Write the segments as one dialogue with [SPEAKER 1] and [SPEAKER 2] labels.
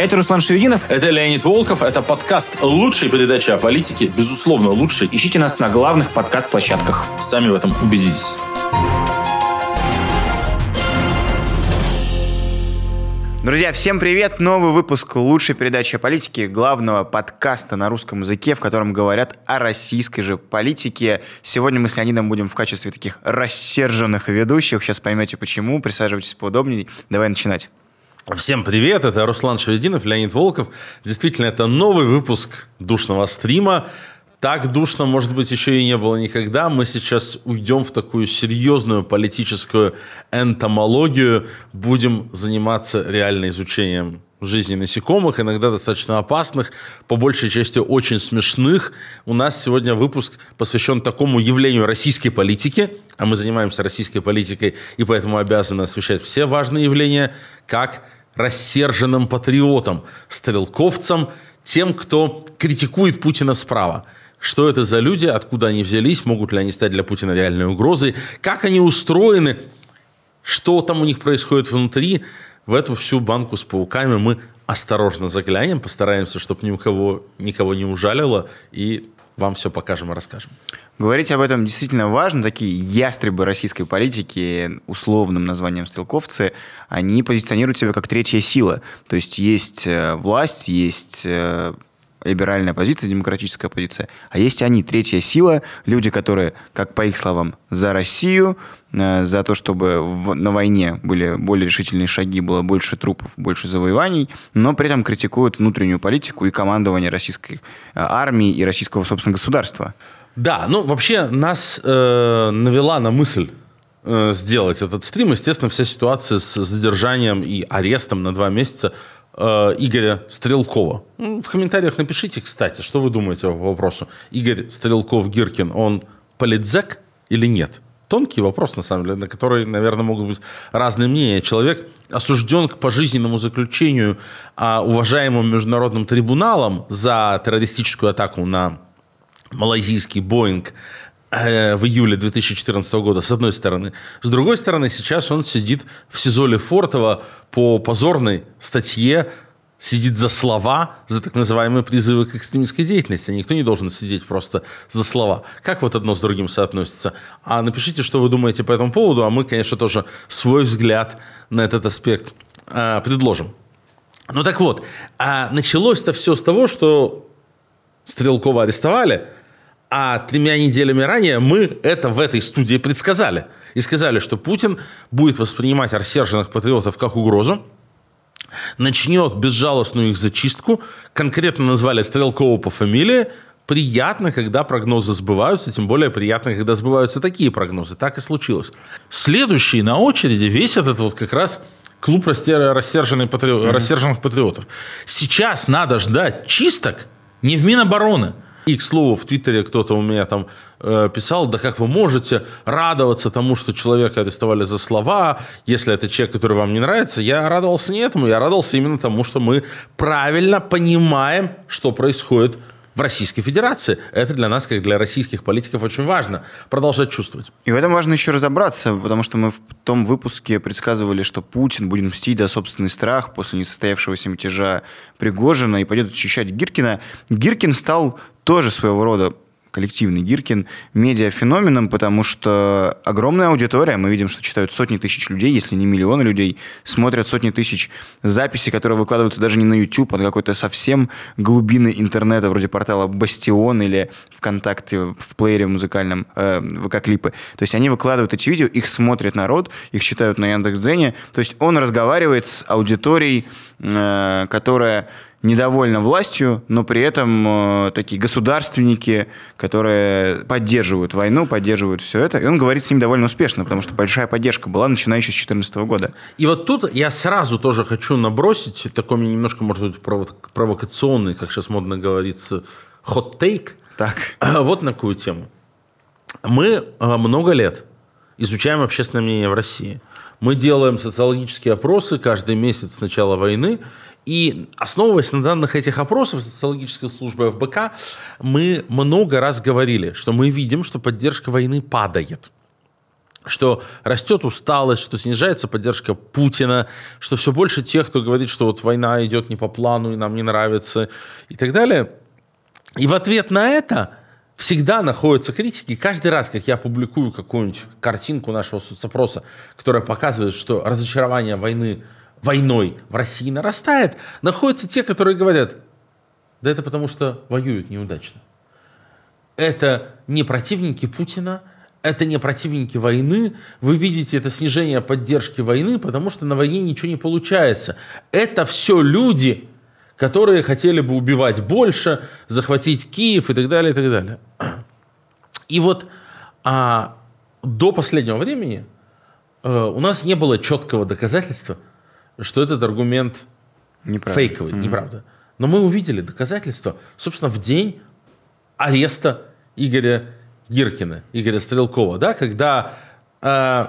[SPEAKER 1] Это Руслан Шевединов.
[SPEAKER 2] Это Леонид Волков. Это подкаст лучшей передачи о политике. Безусловно, лучший.
[SPEAKER 1] Ищите нас на главных подкаст-площадках.
[SPEAKER 2] Сами в этом убедитесь.
[SPEAKER 1] Друзья, всем привет! Новый выпуск лучшей передачи о политике, главного подкаста на русском языке, в котором говорят о российской же политике. Сегодня мы с Леонидом будем в качестве таких рассерженных ведущих. Сейчас поймете почему. Присаживайтесь поудобнее. Давай начинать.
[SPEAKER 2] Всем привет, это Руслан Шевединов, Леонид Волков. Действительно, это новый выпуск душного стрима. Так душно, может быть, еще и не было никогда. Мы сейчас уйдем в такую серьезную политическую энтомологию, будем заниматься реально изучением жизни насекомых, иногда достаточно опасных, по большей части очень смешных. У нас сегодня выпуск посвящен такому явлению российской политики, а мы занимаемся российской политикой и поэтому обязаны освещать все важные явления, как рассерженным патриотам, стрелковцам, тем, кто критикует Путина справа. Что это за люди, откуда они взялись, могут ли они стать для Путина реальной угрозой, как они устроены, что там у них происходит внутри. В эту всю банку с пауками мы осторожно заглянем, постараемся, чтобы никого, никого не ужалило, и вам все покажем и расскажем.
[SPEAKER 1] Говорить об этом действительно важно. Такие ястребы российской политики, условным названием стрелковцы, они позиционируют себя как третья сила. То есть есть э, власть, есть э, либеральная позиция, демократическая позиция, а есть они, третья сила, люди, которые, как по их словам, за Россию, э, за то, чтобы в, на войне были более решительные шаги, было больше трупов, больше завоеваний, но при этом критикуют внутреннюю политику и командование российской армии и российского, собственно, государства.
[SPEAKER 2] Да, ну вообще нас э, навела на мысль э, сделать этот стрим, естественно, вся ситуация с задержанием и арестом на два месяца э, Игоря Стрелкова. Ну, в комментариях напишите, кстати, что вы думаете по вопросу. Игорь Стрелков-Гиркин, он политзек или нет? Тонкий вопрос, на самом деле, на который, наверное, могут быть разные мнения. Человек осужден к пожизненному заключению а, уважаемым международным трибуналом за террористическую атаку на малайзийский Боинг э, в июле 2014 года, с одной стороны. С другой стороны, сейчас он сидит в СИЗО Лефортово по позорной статье, сидит за слова, за так называемые призывы к экстремистской деятельности. Никто не должен сидеть просто за слова. Как вот одно с другим соотносится? А напишите, что вы думаете по этому поводу, а мы, конечно, тоже свой взгляд на этот аспект э, предложим. Ну так вот, а началось-то все с того, что Стрелкова арестовали – а тремя неделями ранее мы это в этой студии предсказали. И сказали, что Путин будет воспринимать рассерженных патриотов как угрозу, начнет безжалостную их зачистку, конкретно назвали Стрелкова по фамилии, приятно, когда прогнозы сбываются, тем более приятно, когда сбываются такие прогнозы. Так и случилось. Следующий на очереди весь этот вот как раз клуб рассерженных, патриот, mm-hmm. рассерженных патриотов. Сейчас надо ждать чисток не в Минобороны – и, к слову, в Твиттере кто-то у меня там э, писал, да как вы можете радоваться тому, что человека арестовали за слова, если это человек, который вам не нравится. Я радовался не этому, я радовался именно тому, что мы правильно понимаем, что происходит в Российской Федерации. Это для нас, как для российских политиков, очень важно продолжать чувствовать.
[SPEAKER 1] И в этом важно еще разобраться, потому что мы в том выпуске предсказывали, что Путин будет мстить за собственный страх после несостоявшегося мятежа Пригожина и пойдет очищать Гиркина. Гиркин стал тоже своего рода коллективный Гиркин медиафеноменом, потому что огромная аудитория, мы видим, что читают сотни тысяч людей, если не миллионы людей, смотрят сотни тысяч записей, которые выкладываются даже не на YouTube, а на какой-то совсем глубины интернета, вроде портала Бастион или ВКонтакте в плеере музыкальном, э, ВК-клипы. То есть они выкладывают эти видео, их смотрит народ, их читают на Яндекс.Дзене. То есть он разговаривает с аудиторией, э, которая недовольна властью, но при этом э, такие государственники, которые поддерживают войну, поддерживают все это. И он говорит с ним довольно успешно, потому что большая поддержка была, начиная еще с 2014 года.
[SPEAKER 2] И вот тут я сразу тоже хочу набросить, такой мне немножко, может быть, провокационный, как сейчас модно говорится, хот-тейк.
[SPEAKER 1] Так.
[SPEAKER 2] Вот на какую тему. Мы э, много лет изучаем общественное мнение в России. Мы делаем социологические опросы каждый месяц с начала войны, и основываясь на данных этих опросов социологической службы ФБК, мы много раз говорили, что мы видим, что поддержка войны падает. что растет усталость, что снижается поддержка Путина, что все больше тех, кто говорит, что вот война идет не по плану и нам не нравится и так далее. И в ответ на это всегда находятся критики. Каждый раз, как я публикую какую-нибудь картинку нашего соцопроса, которая показывает, что разочарование войны, войной в России нарастает, находятся те, которые говорят, да это потому что воюют неудачно. Это не противники Путина, это не противники войны. Вы видите это снижение поддержки войны, потому что на войне ничего не получается. Это все люди, которые хотели бы убивать больше, захватить Киев и так далее, и так далее. И вот а, до последнего времени а, у нас не было четкого доказательства, что этот аргумент фейковый, mm-hmm. неправда. Но мы увидели доказательства, собственно, в день ареста Игоря Гиркина, Игоря Стрелкова, да, когда э,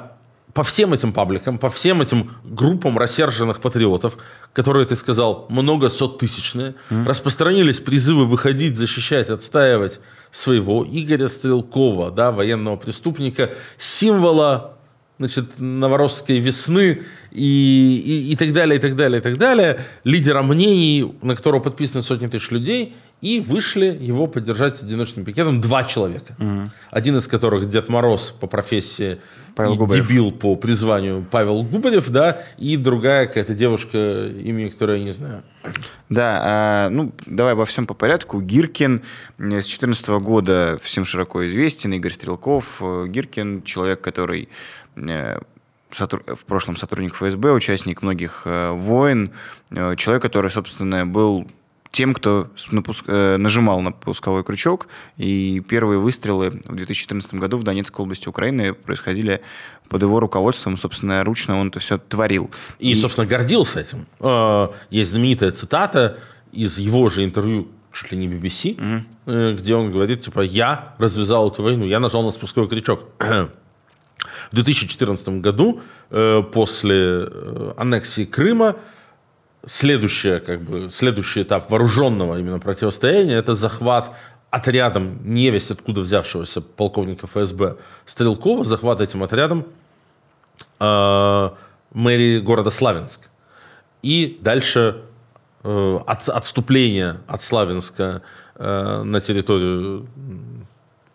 [SPEAKER 2] по всем этим пабликам, по всем этим группам рассерженных патриотов, которые, ты сказал, много сот тысячные, mm. распространились призывы выходить, защищать, отстаивать своего Игоря Стрелкова, да, военного преступника, символа значит, новоросской весны и, и, и так далее, и так далее, и так далее, лидера мнений, на которого подписаны сотни тысяч людей, и вышли его поддержать с одиночным пикетом два человека. Угу. Один из которых Дед Мороз по профессии Павел и Губарев. дебил по призванию Павел Губарев, да, и другая какая-то девушка, имени которой я не знаю.
[SPEAKER 1] Да, а, ну, давай обо всем по порядку. Гиркин с 2014 года всем широко известен, Игорь Стрелков. Гиркин – человек, который э, в прошлом сотрудник ФСБ, участник многих э, войн, э, человек, который, собственно, был тем, кто напуск... Э, нажимал на пусковой крючок. И первые выстрелы в 2014 году в Донецкой области Украины происходили под его руководством. Собственно, ручно он это все творил.
[SPEAKER 2] И, и... собственно, гордился этим. Э, есть знаменитая цитата из его же интервью чуть ли не BBC, угу. где он говорит, типа, я развязал эту войну, я нажал на спусковой крючок. В 2014 году, после аннексии Крыма, следующее, как бы, следующий этап вооруженного именно противостояния – это захват отрядом невесть откуда взявшегося полковника ФСБ Стрелкова, захват этим отрядом э, мэрии города Славянск. И дальше э, от, отступление от Славянска э, на территорию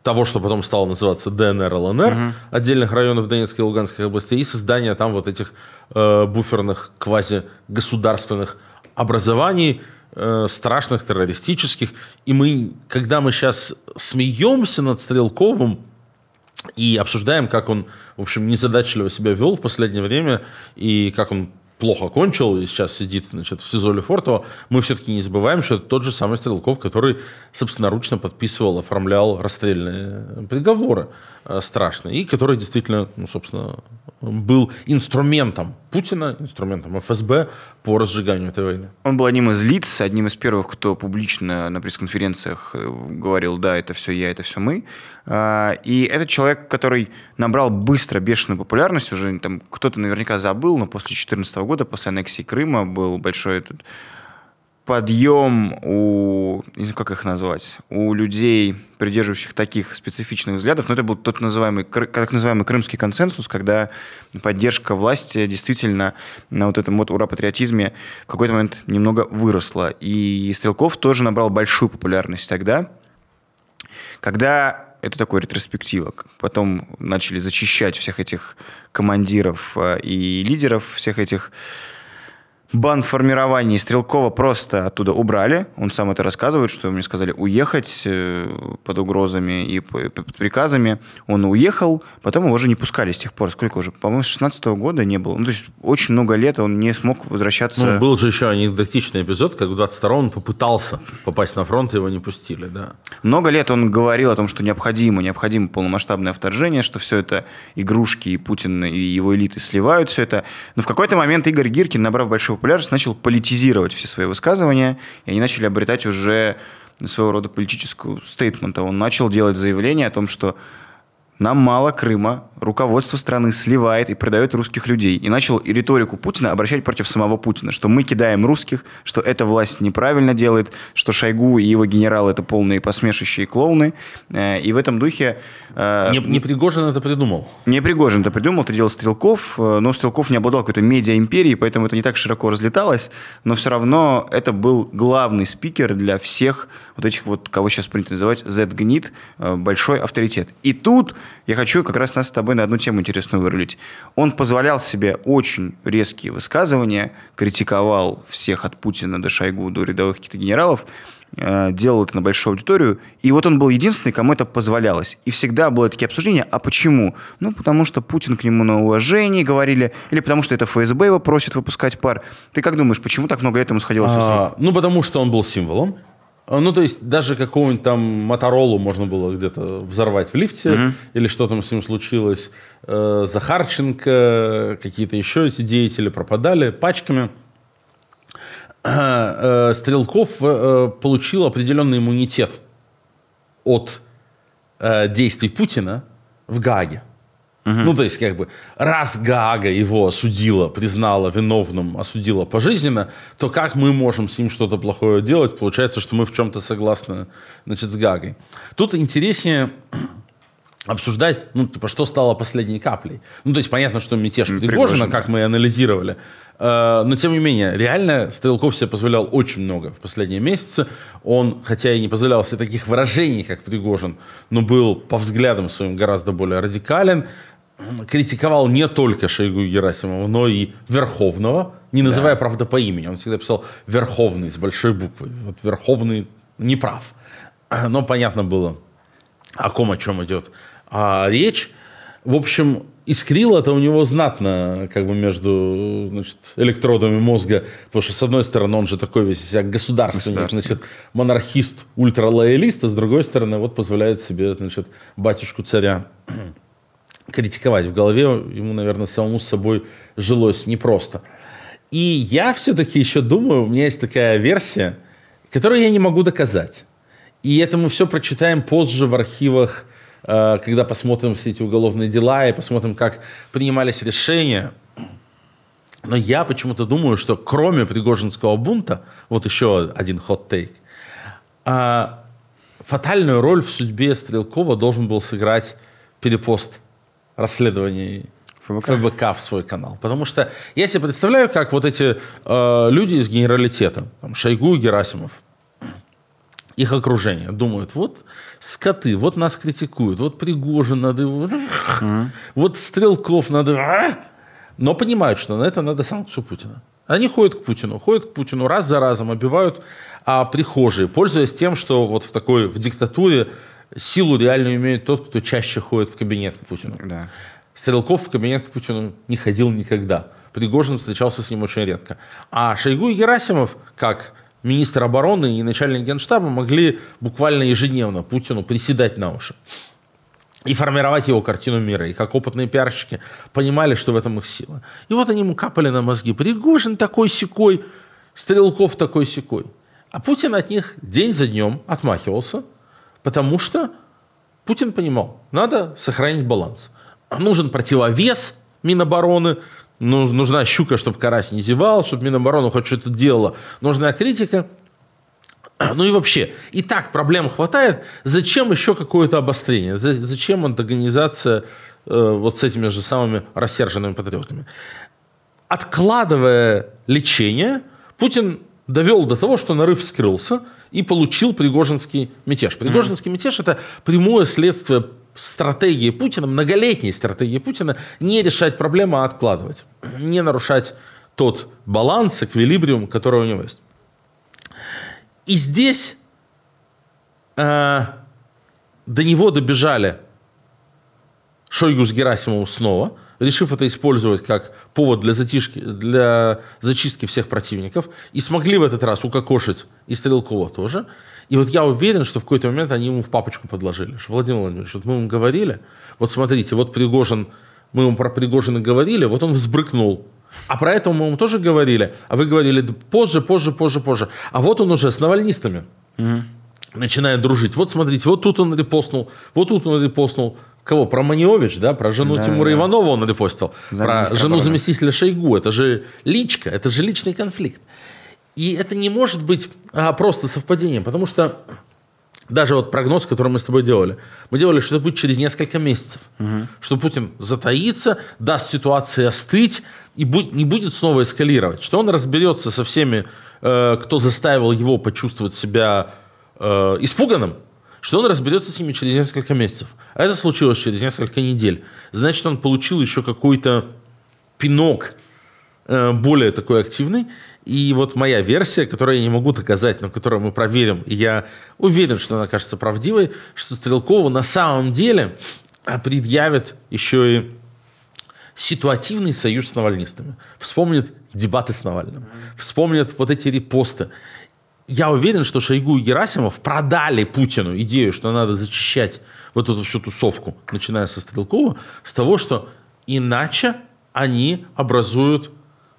[SPEAKER 2] того, что потом стало называться ДНР, ЛНР, угу. отдельных районов Донецкой и Луганской области, и создание там вот этих э, буферных квази-государственных образований, э, страшных, террористических. И мы, когда мы сейчас смеемся над Стрелковым и обсуждаем, как он, в общем, незадачливо себя вел в последнее время, и как он плохо кончил и сейчас сидит значит, в СИЗО Лефортово, мы все-таки не забываем, что это тот же самый Стрелков, который собственноручно подписывал, оформлял расстрельные приговоры э, страшные, и который действительно, ну, собственно, был инструментом Путина, инструментом ФСБ по разжиганию этой войны.
[SPEAKER 1] Он был одним из лиц, одним из первых, кто публично на пресс-конференциях э, говорил, да, это все я, это все мы. А, и этот человек, который набрал быстро бешеную популярность, уже там кто-то наверняка забыл, но после 2014 года, после аннексии Крыма был большой этот подъем у, не знаю, как их назвать, у людей, придерживающих таких специфичных взглядов, но это был тот называемый, так называемый крымский консенсус, когда поддержка власти действительно на вот этом вот ура-патриотизме в какой-то момент немного выросла. И Стрелков тоже набрал большую популярность тогда, когда это такое ретроспектива. Потом начали зачищать всех этих командиров э, и лидеров всех этих бандформирование Стрелкова просто оттуда убрали. Он сам это рассказывает, что мне сказали уехать э, под угрозами и под приказами. Он уехал, потом его уже не пускали с тех пор. Сколько уже? По-моему, с 16 -го года не было. Ну, то есть очень много лет он не смог возвращаться.
[SPEAKER 2] Ну, был же еще анекдотичный эпизод, как в 22-м он попытался попасть на фронт, и его не пустили, да.
[SPEAKER 1] Много лет он говорил о том, что необходимо, необходимо полномасштабное вторжение, что все это игрушки, и Путин, и его элиты сливают все это. Но в какой-то момент Игорь Гиркин, набрав большую популярность, начал политизировать все свои высказывания, и они начали обретать уже своего рода политическую стейтмент. Он начал делать заявление о том, что нам мало Крыма, руководство страны сливает и предает русских людей. И начал и риторику Путина обращать против самого Путина, что мы кидаем русских, что эта власть неправильно делает, что Шойгу и его генералы это полные посмешищие клоуны. Э, и в этом духе
[SPEAKER 2] Не, не Пригожин это придумал.
[SPEAKER 1] Не Пригожин это придумал, это делал Стрелков, э, но Стрелков не обладал какой-то медиа-империей, поэтому это не так широко разлеталось, но все равно это был главный спикер для всех вот этих вот, кого сейчас принято называть, Z-гнит, э, большой авторитет. И тут я хочу как раз нас с тобой на одну тему интересную вырулить. Он позволял себе очень резкие высказывания, критиковал всех от Путина до Шойгу, до рядовых каких-то генералов, э, делал это на большую аудиторию, и вот он был единственный, кому это позволялось. И всегда было такие обсуждения, а почему? Ну, потому что Путин к нему на уважении говорили, или потому что это ФСБ его просит выпускать пар. Ты как думаешь, почему так много лет ему сходилось?
[SPEAKER 2] А, ну, потому что он был символом. А, Ну, то есть даже какого-нибудь там Моторолу можно было где-то взорвать в лифте, или что там с ним случилось. Э, Захарченко, какие-то еще эти деятели пропадали пачками. Э, Стрелков э, получил определенный иммунитет от э, действий Путина в Гааге. Ну, то есть, как бы, раз Гаага его осудила, признала виновным, осудила пожизненно, то как мы можем с ним что-то плохое делать? Получается, что мы в чем-то согласны, значит, с Гагой. Тут интереснее обсуждать, ну, типа, что стало последней каплей. Ну, то есть, понятно, что мятеж Пригожина,
[SPEAKER 1] Пригожин.
[SPEAKER 2] как мы и анализировали. Э, Но, тем не менее, реально Стрелков себе позволял очень много в последние месяцы. Он, хотя и не позволял себе таких выражений, как Пригожин, но был по взглядам своим гораздо более радикален. Критиковал не только Шойгу и Герасимова, но и Верховного, не называя, правда, по имени. Он всегда писал Верховный с большой буквы. Вот Верховный не прав. Но понятно было, о ком, о чем идет а, речь. В общем, искрило это у него знатно как бы между значит, электродами мозга, потому что, с одной стороны, он же такой весь из себя государственник,
[SPEAKER 1] Государственник.
[SPEAKER 2] значит, монархист, ультралоялист, а с другой стороны, вот позволяет себе, значит, батюшку царя критиковать. В голове ему, наверное, самому с собой жилось непросто. И я все-таки еще думаю, у меня есть такая версия, которую я не могу доказать. И это мы все прочитаем позже в архивах, когда посмотрим все эти уголовные дела и посмотрим, как принимались решения. Но я почему-то думаю, что кроме Пригожинского бунта, вот еще один хот-тейк, а, фатальную роль в судьбе Стрелкова должен был сыграть перепост расследований
[SPEAKER 1] ФБК.
[SPEAKER 2] ФБК в свой канал. Потому что я себе представляю, как вот эти э, люди из генералитета, там, Шойгу и Герасимов, их окружение думают, вот скоты, вот нас критикуют, вот Пригожин надо, вот Стрелков надо, а?» но понимают, что на это надо санкцию Путина. Они ходят к Путину, ходят к Путину раз за разом, обивают а прихожие, пользуясь тем, что вот в такой в диктатуре силу реально имеет тот, кто чаще ходит в кабинет к Путину.
[SPEAKER 1] Да.
[SPEAKER 2] Стрелков в кабинет к Путину не ходил никогда. Пригожин встречался с ним очень редко. А Шойгу и Герасимов, как министр обороны и начальник генштаба, могли буквально ежедневно Путину приседать на уши и формировать его картину мира. И как опытные пиарщики понимали, что в этом их сила. И вот они ему капали на мозги. Пригожин такой секой, Стрелков такой секой. А Путин от них день за днем отмахивался, потому что Путин понимал, надо сохранить баланс. Нужен противовес Минобороны, нужна щука, чтобы карась не зевал, чтобы Минобороны хоть что-то делала. Нужна критика. Ну и вообще, и так проблем хватает. Зачем еще какое-то обострение? За- Зачем антагонизация э, вот с этими же самыми рассерженными патриотами? Откладывая лечение, Путин довел до того, что нарыв вскрылся и получил Пригожинский мятеж. Пригожинский мятеж – это прямое следствие стратегии Путина, многолетней стратегии Путина, не решать проблемы, а откладывать. Не нарушать тот баланс, эквилибриум, который у него есть. И здесь э, до него добежали Шойгу с Герасимовым снова, решив это использовать как повод для, затишки, для зачистки всех противников, и смогли в этот раз укокошить и Стрелкова тоже. И вот я уверен, что в какой-то момент они ему в папочку подложили. Что, Владимир Владимирович, вот мы ему говорили, вот смотрите, вот Пригожин, мы ему про Пригожина говорили, вот он взбрыкнул. А про это мы ему тоже говорили, а вы говорили «Да позже, позже, позже, позже. А вот он уже с навальнистами начинает дружить. Вот смотрите, вот тут он репостнул, вот тут он репостнул. Кого? Про Маниович, да? Про жену
[SPEAKER 1] Да,
[SPEAKER 2] Тимура
[SPEAKER 1] да.
[SPEAKER 2] Иванова он репостил. Про жену заместителя Шойгу. Это же личка, это же личный конфликт. И это не может быть а, просто совпадением, потому что даже вот прогноз, который мы с тобой делали, мы делали, что это будет через несколько месяцев, угу. что Путин затаится, даст ситуации остыть и будь, не будет снова эскалировать, что он разберется со всеми, э, кто заставил его почувствовать себя э, испуганным, что он разберется с ними через несколько месяцев. А это случилось через несколько недель. Значит, он получил еще какой-то пинок э, более такой активный. И вот моя версия, которую я не могу доказать, но которую мы проверим, и я уверен, что она кажется правдивой, что Стрелкову на самом деле предъявит еще и ситуативный союз с навальнистами. Вспомнит дебаты с Навальным. Вспомнит вот эти репосты. Я уверен, что Шойгу и Герасимов продали Путину идею, что надо зачищать вот эту всю тусовку, начиная со Стрелкова, с того, что иначе они образуют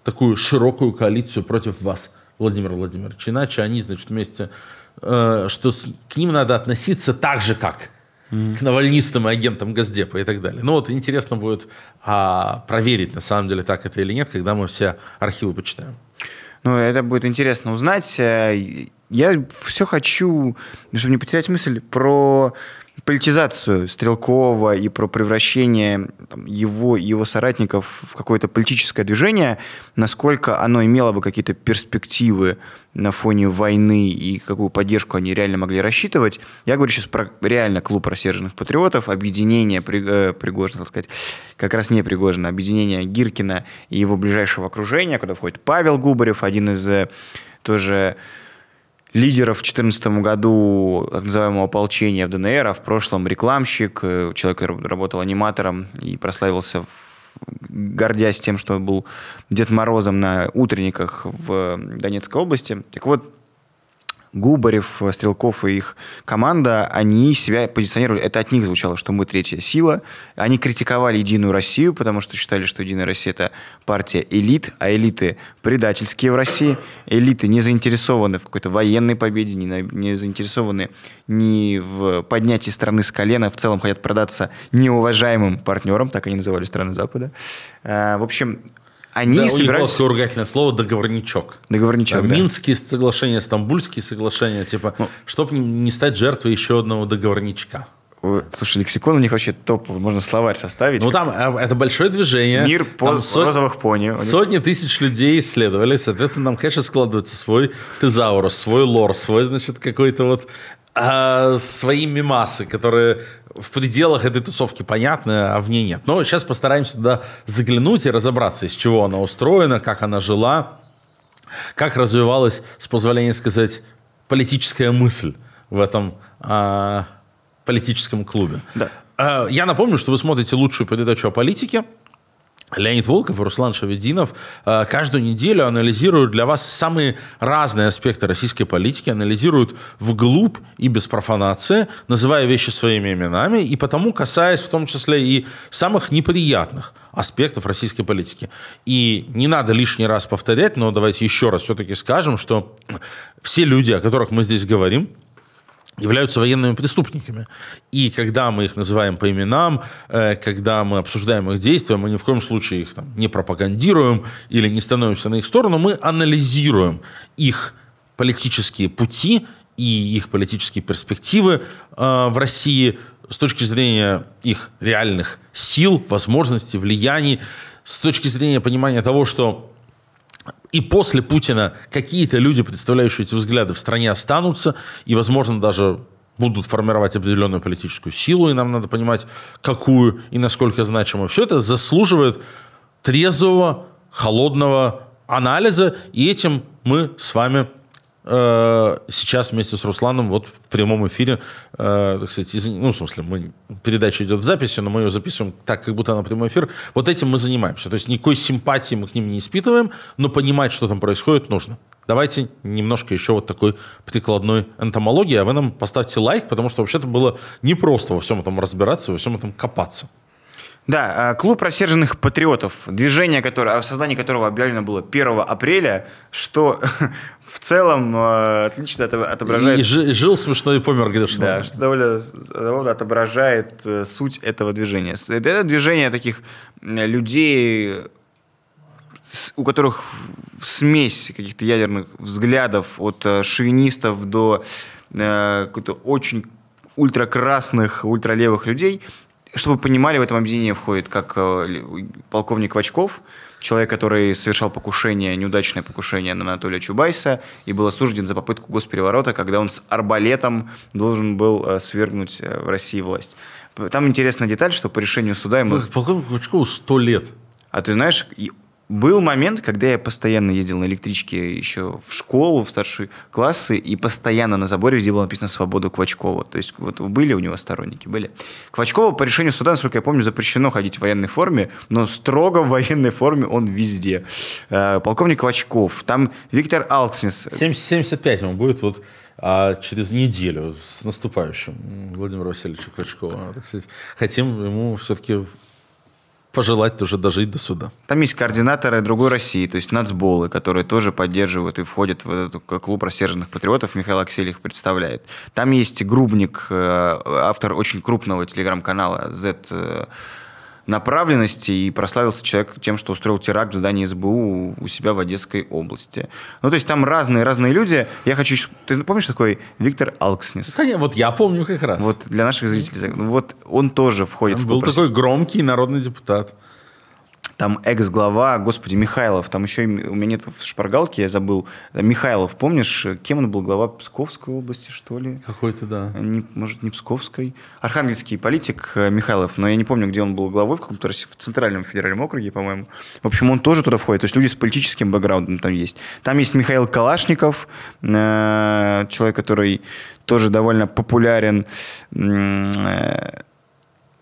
[SPEAKER 2] такую широкую коалицию против вас, Владимир Владимирович. Иначе они, значит, вместе, э, что с, к ним надо относиться так же, как к навальнистам и агентам Газдепа и так далее. Ну вот интересно будет а, проверить, на самом деле так это или нет, когда мы все архивы почитаем.
[SPEAKER 1] Ну, это будет интересно узнать. Я все хочу, чтобы не потерять мысль, про политизацию Стрелкова и про превращение там, его и его соратников в какое-то политическое движение, насколько оно имело бы какие-то перспективы на фоне войны и какую поддержку они реально могли рассчитывать. Я говорю сейчас про реально клуб рассерженных патриотов, объединение э, Пригожина, так сказать, как раз не Пригожина, объединение Гиркина и его ближайшего окружения, куда входит Павел Губарев, один из э, тоже лидеров в 2014 году так называемого ополчения в ДНР, а в прошлом рекламщик, э, человек работал аниматором и прославился, гордясь тем, что был Дед Морозом на утренниках в Донецкой области. Так вот, Губарев, Стрелков и их команда, они себя позиционировали, это от них звучало, что мы третья сила. Они критиковали «Единую Россию», потому что считали, что «Единая Россия» — это партия элит, а элиты предательские в России. Элиты не заинтересованы в какой-то военной победе, не, на, не заинтересованы ни в поднятии страны с колена, в целом хотят продаться неуважаемым партнерам, так они называли страны Запада. А, в общем, они
[SPEAKER 2] да,
[SPEAKER 1] собираются...
[SPEAKER 2] У ругательное слово «договорничок».
[SPEAKER 1] Договорничок, да,
[SPEAKER 2] да. Минские соглашения, Стамбульские соглашения, типа, ну, чтобы не стать жертвой еще одного договорничка.
[SPEAKER 1] Слушай, лексикон у них вообще топ, можно словарь составить.
[SPEAKER 2] Ну там э, это большое движение.
[SPEAKER 1] Мир по сот... розовых пони.
[SPEAKER 2] Сотни тысяч людей исследовали, соответственно, там, конечно, складывается свой тезаурус, свой лор, свой, значит, какой-то вот а, свои мимасы, которые в пределах этой тусовки понятны, а в ней нет. Но сейчас постараемся туда заглянуть и разобраться, из чего она устроена, как она жила, как развивалась, с позволения сказать, политическая мысль в этом а, политическом клубе. Да. А, я напомню, что вы смотрите лучшую передачу о политике – Леонид Волков и Руслан Шавединов э, каждую неделю анализируют для вас самые разные аспекты российской политики, анализируют вглубь и без профанации, называя вещи своими именами, и потому касаясь в том числе и самых неприятных аспектов российской политики. И не надо лишний раз повторять, но давайте еще раз все-таки скажем, что все люди, о которых мы здесь говорим, являются военными преступниками. И когда мы их называем по именам, э, когда мы обсуждаем их действия, мы ни в коем случае их там, не пропагандируем или не становимся на их сторону, мы анализируем их политические пути и их политические перспективы э, в России с точки зрения их реальных сил, возможностей, влияний, с точки зрения понимания того, что и после Путина какие-то люди, представляющие эти взгляды в стране, останутся и, возможно, даже будут формировать определенную политическую силу, и нам надо понимать, какую и насколько значимую. Все это заслуживает трезвого, холодного анализа, и этим мы с вами сейчас вместе с Русланом вот в прямом эфире, э, так из, ну, в смысле, мы, передача идет в записи, но мы ее записываем так, как будто она прямой эфир. Вот этим мы занимаемся. То есть никакой симпатии мы к ним не испытываем, но понимать, что там происходит, нужно. Давайте немножко еще вот такой прикладной энтомологии, а вы нам поставьте лайк, потому что вообще-то было непросто во всем этом разбираться, во всем этом копаться.
[SPEAKER 1] Да, а, клуб рассерженных патриотов, движение, которое, о создании которого объявлено было 1 апреля, что в целом а, отлично отображает...
[SPEAKER 2] И жил смешно и помер грешно.
[SPEAKER 1] Да, что довольно, довольно отображает э, суть этого движения. Это движение таких людей, у которых смесь каких-то ядерных взглядов от э, шовинистов до э, какой-то очень ультракрасных, ультралевых людей, чтобы понимали, в этом объединение входит как э, полковник Вачков, человек, который совершал покушение, неудачное покушение на Анатолия Чубайса и был осужден за попытку госпереворота, когда он с арбалетом должен был э, свергнуть э, в России власть. Там интересная деталь, что по решению суда ему...
[SPEAKER 2] Полковнику Вачкову сто лет.
[SPEAKER 1] А ты знаешь, был момент, когда я постоянно ездил на электричке еще в школу, в старшие классы, и постоянно на заборе везде было написано «Свободу Квачкова». То есть вот были у него сторонники? Были. Квачкова по решению суда, насколько я помню, запрещено ходить в военной форме, но строго в военной форме он везде. Э, полковник Квачков, там Виктор Алкснис.
[SPEAKER 2] 75 ему будет вот а через неделю с наступающим Владимира Васильевича сказать, хотим ему все-таки пожелать тоже дожить до суда.
[SPEAKER 1] Там есть координаторы другой России, то есть нацболы, которые тоже поддерживают и входят в этот клуб рассерженных патриотов. Михаил Аксель их представляет. Там есть Грубник, э, автор очень крупного телеграм-канала Z э, направленности и прославился человек тем, что устроил теракт в здании СБУ у себя в Одесской области. Ну, то есть там разные-разные люди. Я хочу... Ты помнишь такой Виктор Алкснис?
[SPEAKER 2] Конечно, вот я помню как раз.
[SPEAKER 1] Вот для наших зрителей. Вот он тоже входит
[SPEAKER 2] он
[SPEAKER 1] в
[SPEAKER 2] был такой громкий народный депутат
[SPEAKER 1] там экс-глава, господи, Михайлов, там еще у меня нет в шпаргалке, я забыл. Михайлов, помнишь, кем он был, глава Псковской области, что ли?
[SPEAKER 2] Какой-то, да.
[SPEAKER 1] Не, может, не Псковской. Архангельский политик э, Михайлов, но я не помню, где он был главой, в каком-то в Центральном федеральном округе, по-моему. В общем, он тоже туда входит, то есть люди с политическим бэкграундом там есть. Там есть Михаил Калашников, э, человек, который тоже довольно популярен э,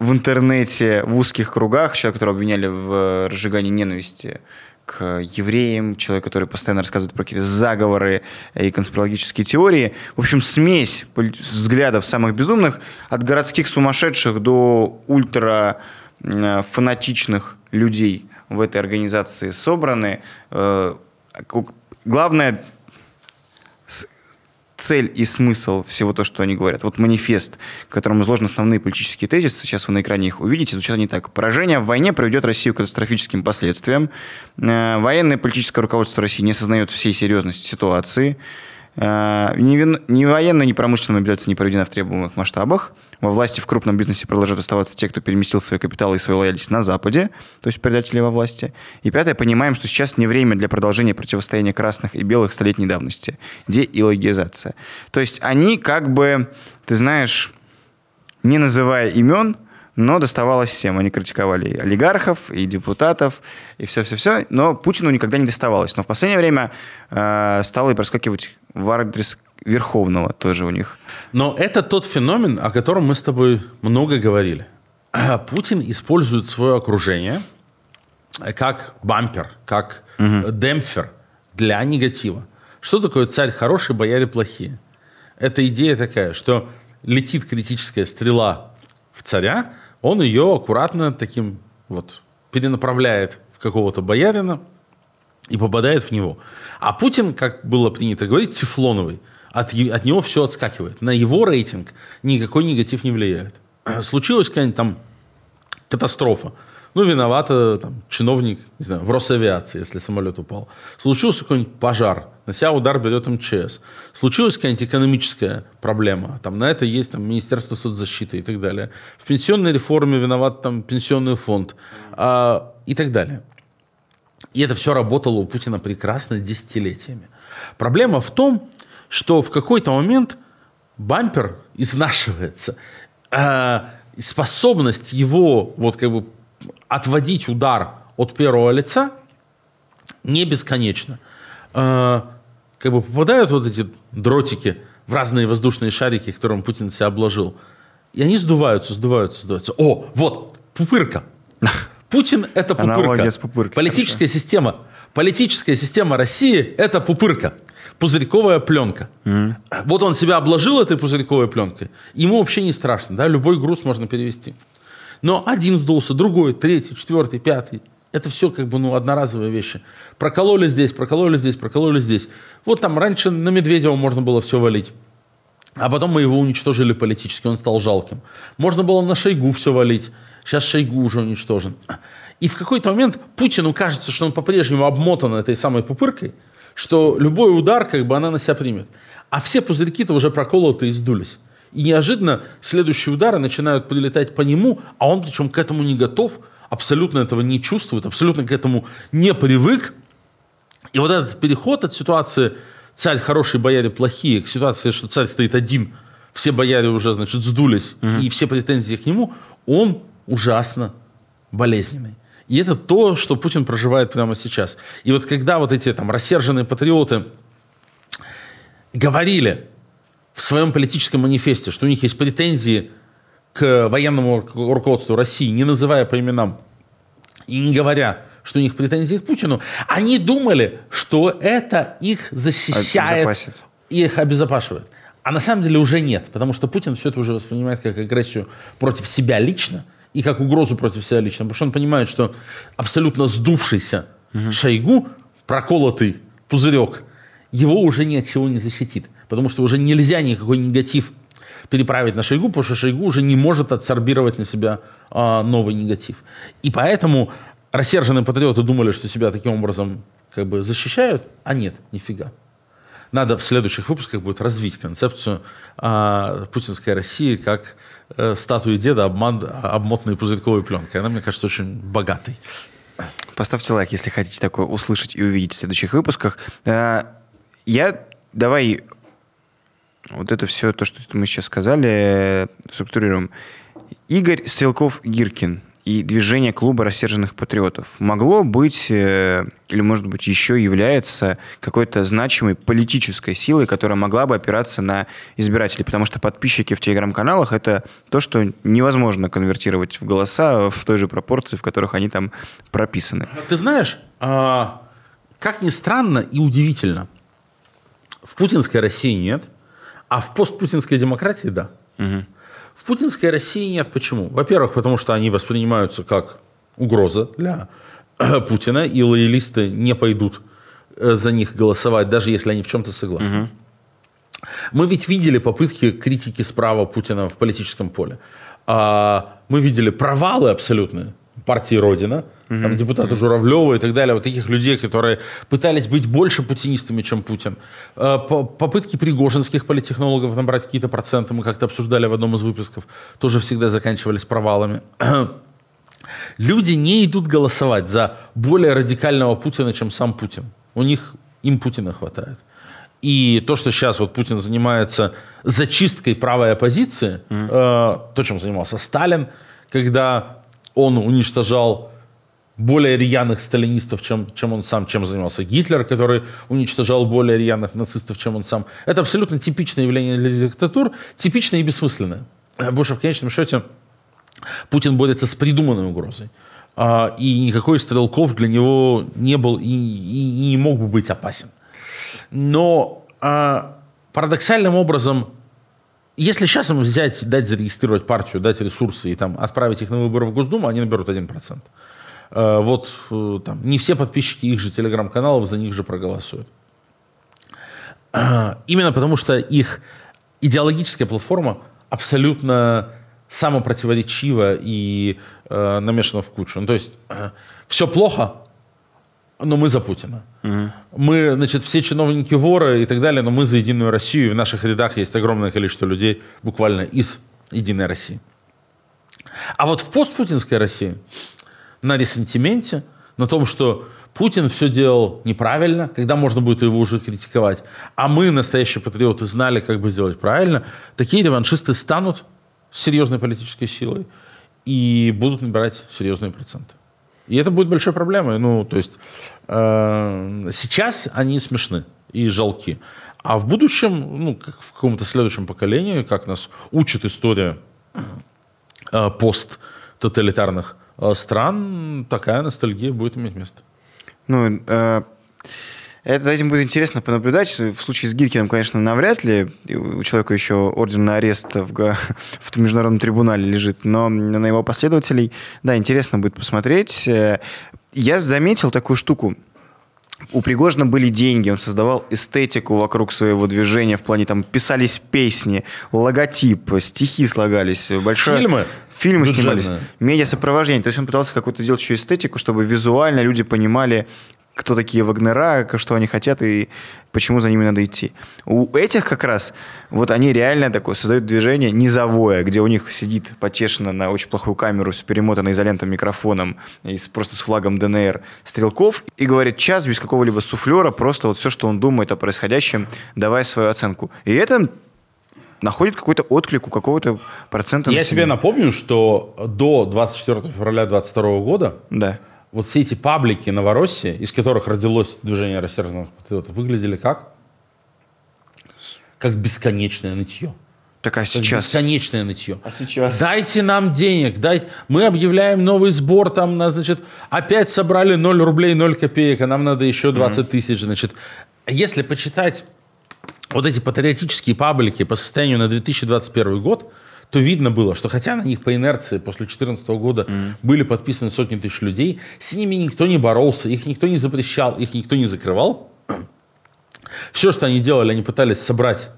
[SPEAKER 1] в интернете, в узких кругах, человек, которого обвиняли в разжигании ненависти к евреям, человек, который постоянно рассказывает про какие-то заговоры и конспирологические теории. В общем, смесь взглядов самых безумных, от городских сумасшедших до ультра фанатичных людей в этой организации собраны. Э, главное цель и смысл всего то, что они говорят. Вот манифест, в котором изложены основные политические тезисы, сейчас вы на экране их увидите, звучат они так. Поражение в войне приведет Россию к катастрофическим последствиям. Э, военное политическое руководство России не осознает всей серьезности ситуации. Э, ни военная, ни промышленная мобилизация не проведена в требуемых масштабах. Во власти в крупном бизнесе продолжают оставаться те, кто переместил свои капиталы и свою лояльность на Западе, то есть предатели во власти. И пятое, понимаем, что сейчас не время для продолжения противостояния красных и белых столетней давности. Деилогизация. То есть они как бы, ты знаешь, не называя имен, но доставалось всем. Они критиковали и олигархов, и депутатов, и все-все-все, но Путину никогда не доставалось. Но в последнее время э, стало и проскакивать в адрес Верховного тоже у них.
[SPEAKER 2] Но это тот феномен, о котором мы с тобой много говорили. Путин использует свое окружение как бампер, как угу. демпфер для негатива. Что такое царь хороший, бояре плохие? Это идея такая, что летит критическая стрела в царя, он ее аккуратно таким вот перенаправляет в какого-то боярина и попадает в него. А Путин, как было принято говорить, тефлоновый – от, от него все отскакивает. На его рейтинг никакой негатив не влияет. Случилась какая-нибудь там катастрофа. Ну, виновата там, чиновник, не знаю, в Росавиации, если самолет упал. Случился какой-нибудь пожар, на себя удар берет МЧС. Случилась какая-нибудь экономическая проблема, там на это есть там, Министерство соцзащиты и так далее. В пенсионной реформе виноват там пенсионный фонд а, и так далее. И это все работало у Путина прекрасно десятилетиями. Проблема в том, что в какой-то момент бампер изнашивается. А способность его вот как бы отводить удар от первого лица не бесконечна. А, как бы попадают вот эти дротики в разные воздушные шарики, которым Путин себя обложил, и они сдуваются, сдуваются, сдуваются. О, вот, пупырка. Путин – это пупырка. с пупыркой. Политическая Хорошо. система. Политическая система России – это пупырка пузырьковая пленка. Mm-hmm. Вот он себя обложил этой пузырьковой пленкой, ему вообще не страшно, да, любой груз можно перевести. Но один сдулся, другой, третий, четвертый, пятый. Это все как бы ну, одноразовые вещи. Прокололи здесь, прокололи здесь, прокололи здесь. Вот там раньше на Медведева можно было все валить. А потом мы его уничтожили политически, он стал жалким. Можно было на Шойгу все валить. Сейчас Шойгу уже уничтожен. И в какой-то момент Путину кажется, что он по-прежнему обмотан этой самой пупыркой, что любой удар, как бы она на себя примет. а все пузырьки-то уже проколоты и сдулись. И неожиданно следующие удары начинают прилетать по нему, а он причем к этому не готов, абсолютно этого не чувствует, абсолютно к этому не привык. И вот этот переход от ситуации «царь хороший, бояре плохие» к ситуации, что царь стоит один, все бояре уже, значит, сдулись, mm-hmm. и все претензии к нему, он ужасно болезненный. И это то, что Путин проживает прямо сейчас. И вот когда вот эти там рассерженные патриоты говорили в своем политическом манифесте, что у них есть претензии к военному руководству России, не называя по именам и не говоря, что у них претензии к Путину, они думали, что это их защищает, их обезопашивает. А на самом деле уже нет, потому что Путин все это уже воспринимает как агрессию против себя лично и как угрозу против себя лично. Потому что он понимает, что абсолютно сдувшийся угу. Шойгу, проколотый пузырек, его уже ни от чего не защитит. Потому что уже нельзя никакой негатив переправить на Шойгу, потому что Шойгу уже не может отсорбировать на себя а, новый негатив. И поэтому рассерженные патриоты думали, что себя таким образом как бы защищают, а нет, нифига. Надо в следующих выпусках будет развить концепцию а, путинской России как э, статуи деда, обман, обмотанной пузырьковой пленкой. Она, мне кажется, очень богатой.
[SPEAKER 1] Поставьте лайк, если хотите такое услышать и увидеть в следующих выпусках. Э, я давай вот это все, то, что мы сейчас сказали, структурируем. Игорь Стрелков-Гиркин и движение клуба рассерженных патриотов могло быть, э, или, может быть, еще является какой-то значимой политической силой, которая могла бы опираться на избирателей, потому что подписчики в телеграм-каналах — это то, что невозможно конвертировать в голоса в той же пропорции, в которых они там прописаны.
[SPEAKER 2] Ты знаешь, а, как ни странно и удивительно, в путинской России нет — а в постпутинской демократии – да. Угу. В путинской России нет. Почему? Во-первых, потому что они воспринимаются как угроза для Путина, и лоялисты не пойдут э, за них голосовать, даже если они в чем-то согласны. Угу. Мы ведь видели попытки критики справа Путина в политическом поле. А, мы видели провалы абсолютные партии Родина, угу. там, депутаты Журавлева и так далее, вот таких людей, которые пытались быть больше путинистами, чем Путин. Э, попытки пригожинских политтехнологов набрать какие-то проценты, мы как-то обсуждали в одном из выпусков, тоже всегда заканчивались провалами. Люди не идут голосовать за более радикального Путина, чем сам Путин. У них им Путина хватает. И то, что сейчас вот Путин занимается зачисткой правой оппозиции, mm э, то, чем занимался Сталин, когда он уничтожал более рьяных сталинистов, чем, чем он сам, чем занимался Гитлер, который уничтожал более рьяных нацистов, чем он сам. Это абсолютно типичное явление для диктатур, типичное и бессмысленное. Потому что в конечном счете Путин борется с придуманной угрозой. А, и никакой Стрелков для него не был и, и, и не мог бы быть опасен. Но а, парадоксальным образом если сейчас им взять, дать зарегистрировать партию, дать ресурсы и там отправить их на выборы в Госдуму, они наберут 1%. Э, вот э, там, не все подписчики их же телеграм-каналов за них же проголосуют. Э, именно потому, что их идеологическая платформа абсолютно самопротиворечива и э, намешана в кучу. Ну, то есть э, все плохо, но мы за Путина. Угу. Мы, значит, все чиновники воры и так далее, но мы за Единую Россию, и в наших рядах есть огромное количество людей буквально из Единой России. А вот в постпутинской России на ресентименте, на том, что Путин все делал неправильно, когда можно будет его уже критиковать, а мы, настоящие патриоты, знали, как бы сделать правильно, такие реваншисты станут серьезной политической силой и будут набирать серьезные проценты. И это будет большой проблемой. Ну, то есть э, сейчас они смешны и жалки. А в будущем, ну, как в каком-то следующем поколении, как нас учит история э, посттоталитарных э, стран, такая ностальгия будет иметь место.
[SPEAKER 1] Ну, э, это этим будет интересно понаблюдать. В случае с Гиркиным, конечно, навряд ли. У человека еще орден на арест в, в международном трибунале лежит. Но на его последователей, да, интересно будет посмотреть. Э, я заметил такую штуку. У Пригожина были деньги, он создавал эстетику вокруг своего движения в плане там писались песни, логотип, стихи слагались, большое...
[SPEAKER 2] Фильмы?
[SPEAKER 1] Фильмы Бюджетные. снимались, медиа-сопровождение. То есть он пытался какую-то делать еще эстетику, чтобы визуально люди понимали, кто такие Вагнера, что они хотят и почему за ними надо идти. У этих как раз, вот они реально такое создают движение низовое, где у них сидит потешно на очень плохую камеру с перемотанной изолентом микрофоном и с, просто с флагом ДНР Стрелков и говорит час без какого-либо суфлера, просто вот все, что он думает о происходящем, давая свою оценку. И это находит какой-то отклик у какого-то процента
[SPEAKER 2] Я
[SPEAKER 1] населения.
[SPEAKER 2] тебе напомню, что до 24 февраля 2022 года
[SPEAKER 1] Да.
[SPEAKER 2] Вот все эти паблики Новороссии, из которых родилось движение рассерженных патриотов, выглядели как? Как бесконечное нытье.
[SPEAKER 1] Так а
[SPEAKER 2] Как
[SPEAKER 1] сейчас?
[SPEAKER 2] бесконечное нытье.
[SPEAKER 1] А сейчас?
[SPEAKER 2] Дайте нам денег, дайте. Мы объявляем новый сбор, там, на, значит, опять собрали 0 рублей 0 копеек, а нам надо еще 20 тысяч, значит. Если почитать вот эти патриотические паблики по состоянию на 2021 год, то видно было, что хотя на них по инерции после 2014 года были подписаны сотни тысяч людей, с ними никто не боролся, их никто не запрещал, их никто не закрывал. Все, что они делали, они пытались собрать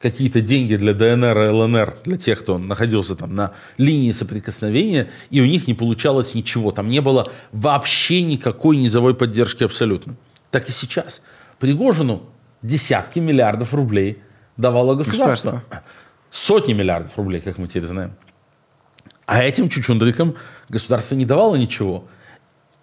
[SPEAKER 2] какие-то деньги для ДНР и ЛНР, для тех, кто находился там на линии соприкосновения, и у них не получалось ничего. Там не было вообще никакой низовой поддержки абсолютно. Так и сейчас. Пригожину десятки миллиардов рублей давало государство.
[SPEAKER 1] Государство.
[SPEAKER 2] Сотни миллиардов рублей, как мы теперь знаем. А этим чучундрикам государство не давало ничего.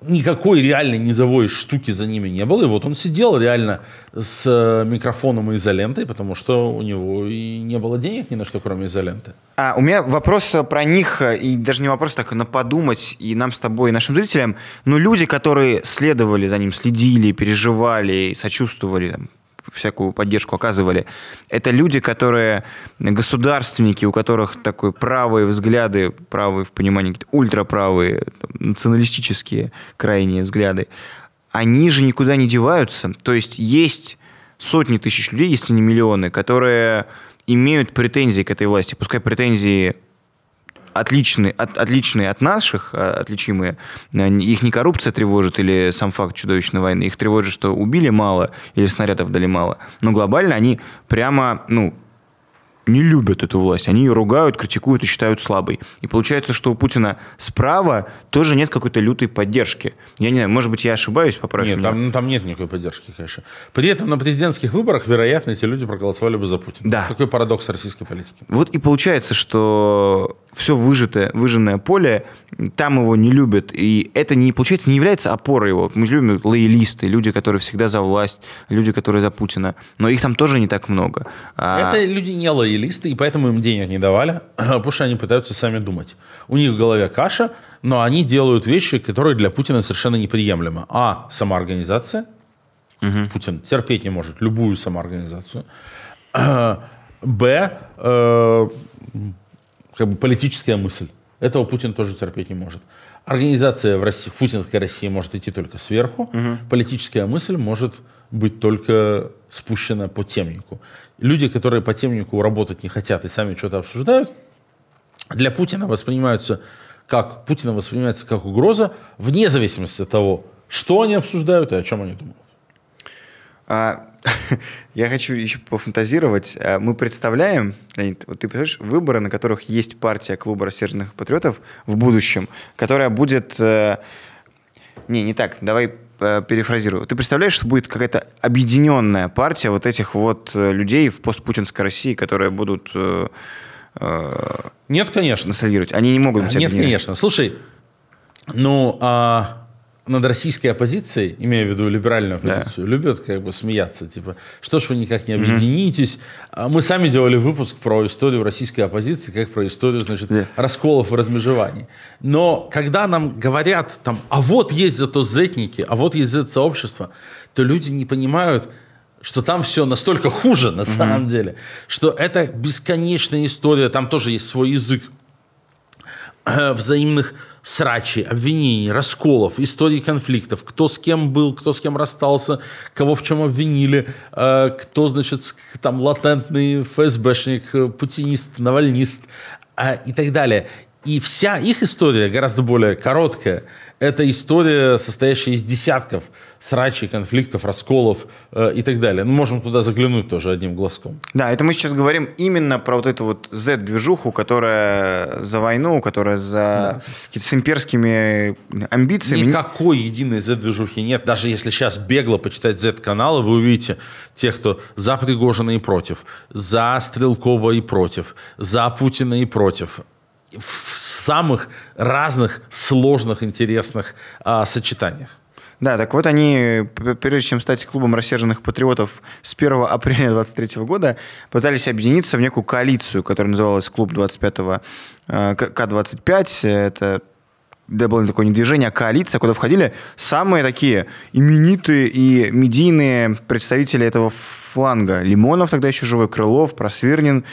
[SPEAKER 2] Никакой реальной низовой штуки за ними не было. И вот он сидел реально с э, микрофоном и изолентой, потому что у него и не было денег ни на что, кроме изоленты.
[SPEAKER 1] А, у меня вопрос про них, и даже не вопрос так, на подумать и нам с тобой, и нашим зрителям, но люди, которые следовали за ним, следили, переживали, сочувствовали, там, всякую поддержку оказывали, это люди, которые государственники, у которых такой правые взгляды, правые в понимании, какие-то ультраправые, там, националистические крайние взгляды, они же никуда не деваются. То есть есть сотни тысяч людей, если не миллионы, которые имеют претензии к этой власти. Пускай претензии отличные от, отличные от наших, а, отличимые. Их не коррупция тревожит или сам факт чудовищной войны. Их тревожит, что убили мало или снарядов дали мало. Но глобально они прямо, ну, не любят эту власть. Они ее ругают, критикуют и считают слабой. И получается, что у Путина справа тоже нет какой-то лютой поддержки. Я не знаю, может быть, я ошибаюсь, поправь
[SPEAKER 2] Нет,
[SPEAKER 1] меня.
[SPEAKER 2] там, ну, там нет никакой поддержки, конечно. При этом на президентских выборах, вероятно, эти люди проголосовали бы за Путина.
[SPEAKER 1] Да.
[SPEAKER 2] Такой парадокс российской политики.
[SPEAKER 1] Вот и получается, что все выжатое, выжженное поле, там его не любят. И это не, получается, не является опорой его. Мы любим лоялисты, люди, которые всегда за власть, люди, которые за Путина. Но их там тоже не так много. А-
[SPEAKER 2] Это люди не лоялисты, и поэтому им денег не давали, потому что они пытаются сами думать. У них в голове каша, но они делают вещи, которые для Путина совершенно неприемлемы. А. Самоорганизация. Путин терпеть не может любую самоорганизацию. Б. э, как бы политическая мысль. Этого Путин тоже терпеть не может. Организация в, России, в путинской России может идти только сверху. Политическая мысль может быть только спущена по темнику. Люди, которые по темнику работать не хотят и сами что-то обсуждают, для Путина воспринимаются как Путина воспринимается как угроза, вне зависимости от того, что они обсуждают и о чем они думают.
[SPEAKER 1] А, я хочу еще пофантазировать. А, Мы представляем, Леонид, вот ты представляешь, выборы, на которых есть партия клуба рассерженных патриотов в будущем, которая будет... э, Не, не так, давай перефразирую. Ты представляешь, что будет какая-то объединенная партия вот этих вот э, людей в постпутинской России, которые будут э, э,
[SPEAKER 2] Нет, конечно.
[SPEAKER 1] ностальгировать? Они не могут быть
[SPEAKER 2] Нет, конечно. Слушай, ну, а над российской оппозицией, имея в виду либеральную оппозицию, любят как бы смеяться. Типа, что ж вы никак не объединитесь? А Мы сами делали выпуск про историю российской оппозиции, как про историю, значит,
[SPEAKER 1] Да.
[SPEAKER 2] расколов и размежеваний. Но когда нам говорят, там, а вот есть зато зетники, а вот есть зет-сообщество, то люди не понимают, что там все настолько хуже на самом деле, что это бесконечная история, там тоже есть свой язык э, взаимных срачей, обвинений, расколов, историй конфликтов, кто с кем был, кто с кем расстался, кого в чем обвинили, э, кто, значит, там латентный ФСБшник, э, путинист, навальнист э, и так далее. И вся их история гораздо более короткая. Это история, состоящая из десятков срачей, конфликтов, расколов э, и так далее. Мы можем туда заглянуть тоже одним глазком.
[SPEAKER 1] Да, это мы сейчас говорим именно про вот эту вот Z-движуху, которая за войну, которая за да. какие-то с имперскими амбициями.
[SPEAKER 2] Никакой единой Z-движухи нет. Даже если сейчас бегло почитать Z-каналы, вы увидите тех, кто за Пригожина и против, за Стрелкова и против, за Путина и против в самых разных сложных, интересных а, сочетаниях.
[SPEAKER 1] Да, так вот они, прежде чем стать клубом рассерженных патриотов с 1 апреля 23 года, пытались объединиться в некую коалицию, которая называлась Клуб 25 К-25. Это да, было такое не движение, а коалиция, куда входили самые такие именитые и медийные представители этого фланга. Лимонов тогда еще живой, Крылов, Просвирнин,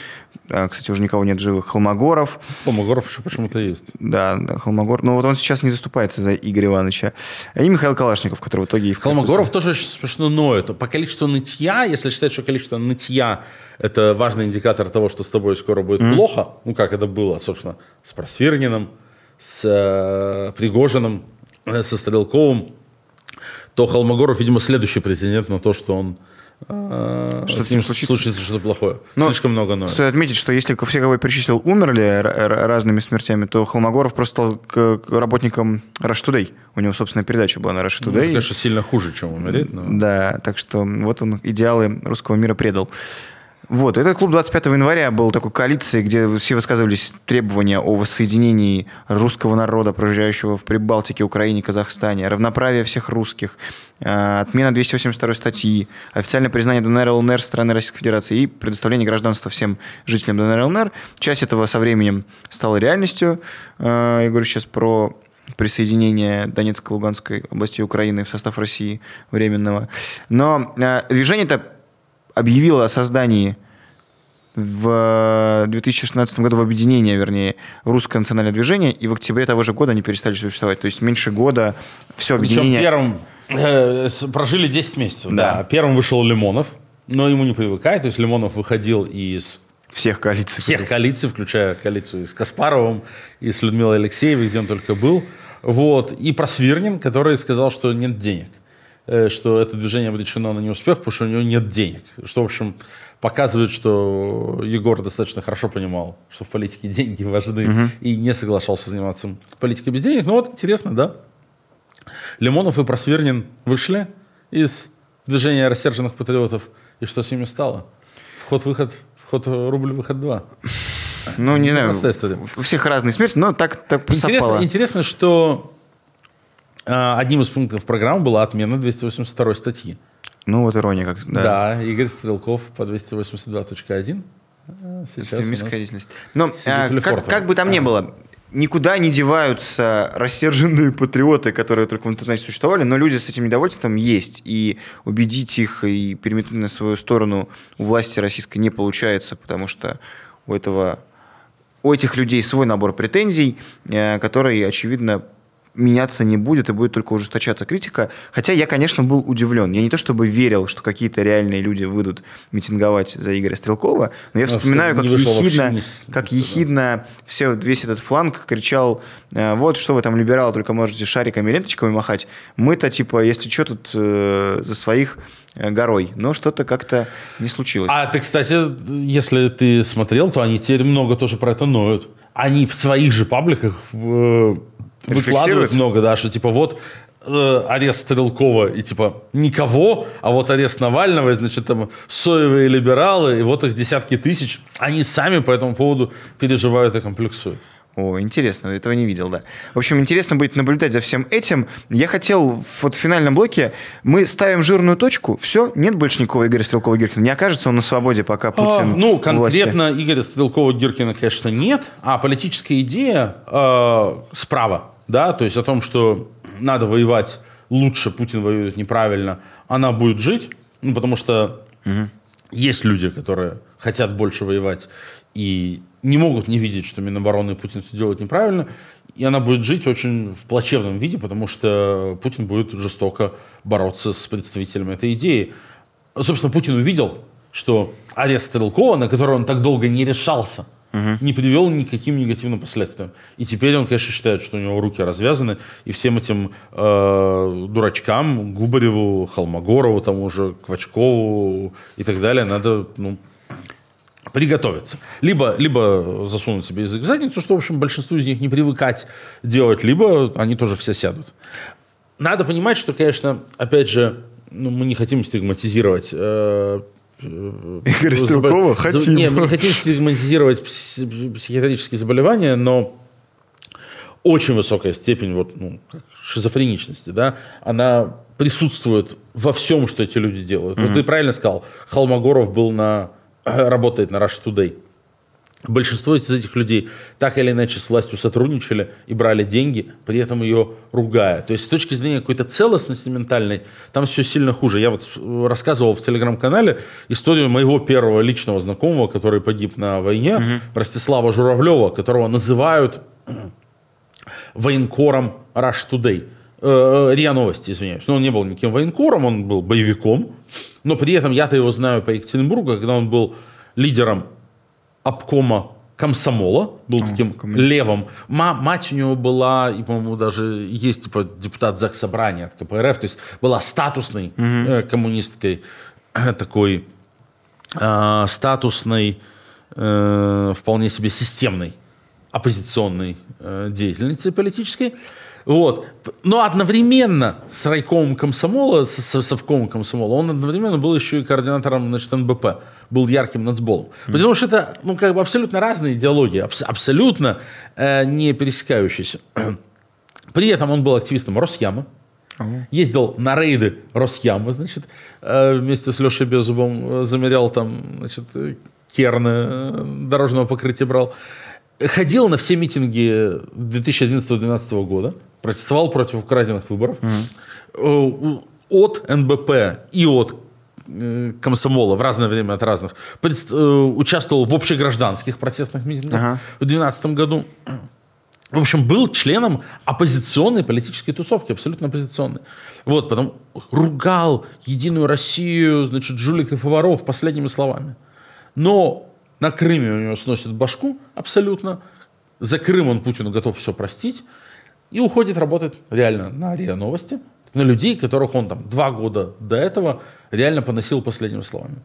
[SPEAKER 1] а, кстати, уже никого нет живых, Холмогоров.
[SPEAKER 2] Холмогоров еще почему-то есть.
[SPEAKER 1] Да, да, Холмогор. Но вот он сейчас не заступается за Игоря Ивановича. И Михаил Калашников, который в итоге... И в
[SPEAKER 2] Холмогоров тоже очень смешно ноет. По количеству нытья, если считать, что количество нытья – это важный индикатор того, что с тобой скоро будет mm-hmm. плохо, ну, как это было, собственно, с Просвирниным, с э, Пригожиным, э, со Стрелковым, то Холмогоров, видимо, следующий претендент на то, что он
[SPEAKER 1] что с ним случится.
[SPEAKER 2] случится что-то плохое. Но Слишком много ноет.
[SPEAKER 1] Стоит отметить, что если все, кого я перечислил, умерли разными смертями, то Холмогоров просто стал работником Rush Today. У него, собственно, передача была на Rush Today. Ну, это,
[SPEAKER 2] конечно, сильно хуже, чем умереть. Но...
[SPEAKER 1] Да, так что вот он идеалы русского мира предал. Вот, этот клуб 25 января был такой коалицией, где все высказывались требования о воссоединении русского народа, проживающего в Прибалтике, Украине, Казахстане, равноправие всех русских, э, отмена 282 статьи, официальное признание ДНР ЛНР страны Российской Федерации и предоставление гражданства всем жителям ДНР ЛНР. Часть этого со временем стала реальностью. Э, я говорю сейчас про присоединение Донецкой и Луганской областей Украины в состав России временного. Но э, движение это объявила о создании в 2016 году в объединение, вернее, русское национальное движение, и в октябре того же года они перестали существовать. То есть меньше года все объединение...
[SPEAKER 2] Причем первым э, прожили 10 месяцев. Да. да. Первым вышел Лимонов, но ему не привыкает. То есть Лимонов выходил из
[SPEAKER 1] всех коалиций.
[SPEAKER 2] Всех коалиций, включая коалицию и с Каспаровым, и с Людмилой Алексеевой, где он только был. Вот. И Просвирнин, который сказал, что нет денег. Э, что это движение обречено на неуспех, потому что у него нет денег. Что, в общем, показывает, что Егор достаточно хорошо понимал, что в политике деньги важны, угу. и не соглашался заниматься политикой без денег. Ну вот, интересно, да? Лимонов и Просвернин вышли из движения рассерженных патриотов, и что с ними стало? Вход-выход, вход рубль, выход два.
[SPEAKER 1] Ну, не знаю, у всех разные смерти, но так, так
[SPEAKER 2] интересно, интересно, что одним из пунктов программы была отмена 282 статьи.
[SPEAKER 1] Ну, вот ирония как.
[SPEAKER 2] Да, да Игорь Стрелков по 282.1.
[SPEAKER 1] А, сейчас Бесконечность. Но а, как, как бы там ни было, никуда не деваются рассерженные патриоты, которые только в интернете существовали, но люди с этим недовольством есть. И убедить их и переметнуть на свою сторону у власти российской не получается, потому что у этого у этих людей свой набор претензий, э, который, очевидно, меняться не будет и будет только ужесточаться критика. Хотя я, конечно, был удивлен. Я не то чтобы верил, что какие-то реальные люди выйдут митинговать за Игоря Стрелкова, но я вспоминаю, как ехидно, как ехидно все, весь этот фланг кричал, «Э, вот что вы там, либералы, только можете шариками и ленточками махать. Мы-то, типа, если что, тут э, за своих э, горой. Но что-то как-то не случилось.
[SPEAKER 2] А ты, кстати, если ты смотрел, то они теперь много тоже про это ноют. Они в своих же пабликах э, выкладывают много, да, что типа вот э, арест Стрелкова и типа никого, а вот арест Навального, и, значит, там соевые либералы, и вот их десятки тысяч, они сами по этому поводу переживают и комплексуют.
[SPEAKER 1] О, интересно, этого не видел, да. В общем, интересно будет наблюдать за всем этим. Я хотел вот в финальном блоке, мы ставим жирную точку, все, нет больше никакого Игоря Стрелкова-Гиркина. Не окажется он на свободе, пока а, Путин
[SPEAKER 2] а, Ну, конкретно Игоря Стрелкова-Гиркина, конечно, нет, а политическая идея э, справа, да, то есть о том, что надо воевать лучше, Путин воюет неправильно, она будет жить, ну, потому что угу. есть люди, которые хотят больше воевать и не могут не видеть, что Минобороны и Путин все делают неправильно, и она будет жить очень в плачевном виде, потому что Путин будет жестоко бороться с представителями этой идеи. Собственно, Путин увидел, что арест Стрелкова, на который он так долго не решался, не привел ни к каким негативным последствиям. И теперь он, конечно, считает, что у него руки развязаны, и всем этим э, дурачкам, Губареву, Холмогорову, тому же Квачкову и так далее, надо ну, приготовиться. Либо, либо засунуть себе язык в задницу, что, в общем, большинству из них не привыкать делать, либо они тоже все сядут. Надо понимать, что, конечно, опять же, ну, мы не хотим стигматизировать э,
[SPEAKER 1] Игорь Стрелкова хотим.
[SPEAKER 2] Не, мы не хотим стигматизировать психиатрические заболевания, но очень высокая степень вот, ну, шизофреничности, да, она присутствует во всем, что эти люди делают. Mm-hmm. Вот ты правильно сказал, Холмогоров был на, работает на Rush Today. Большинство из этих людей так или иначе с властью сотрудничали и брали деньги, при этом ее ругая. То есть с точки зрения какой-то целостности ментальной, там все сильно хуже. Я вот рассказывал в телеграм-канале историю моего первого личного знакомого, который погиб на войне, угу. Ростислава Журавлева, которого называют военкором Rush Today. Э, РИА Новости, извиняюсь. Но он не был никаким военкором, он был боевиком. Но при этом я-то его знаю по Екатеринбургу, когда он был лидером обкома комсомола, был О, таким коммунист. левым. Ма, мать у него была, и, по-моему, даже есть типа депутат Заксобрания от КПРФ, то есть была статусной угу. э, коммунисткой, э, такой э, статусной, э, вполне себе системной оппозиционной э, деятельницей политической. Вот. Но одновременно с райкомом комсомола, с, с совкомом комсомола, он одновременно был еще и координатором значит, НБП был ярким нацболом. Mm-hmm. Потому что это ну, как бы абсолютно разные идеологии, абс- абсолютно э, не пересекающиеся. При этом он был активистом Росяма, uh-huh. ездил на рейды Росяма, значит, э, вместе с Лешей Беззубом э, замерял там, значит, керны э, дорожного покрытия брал. Ходил на все митинги 2011-2012 года, протестовал против украденных выборов. Uh-huh. От НБП и от Э, комсомола в разное время от разных, э, участвовал в общегражданских протестных митингах ага. в 2012 году. В общем, был членом оппозиционной политической тусовки, абсолютно оппозиционной. Вот, потом ругал Единую Россию, значит, жуликов и воров последними словами. Но на Крыме у него сносит башку абсолютно. За Крым он Путину готов все простить. И уходит работать реально на РИА Новости, на людей, которых он там два года до этого реально поносил последними словами.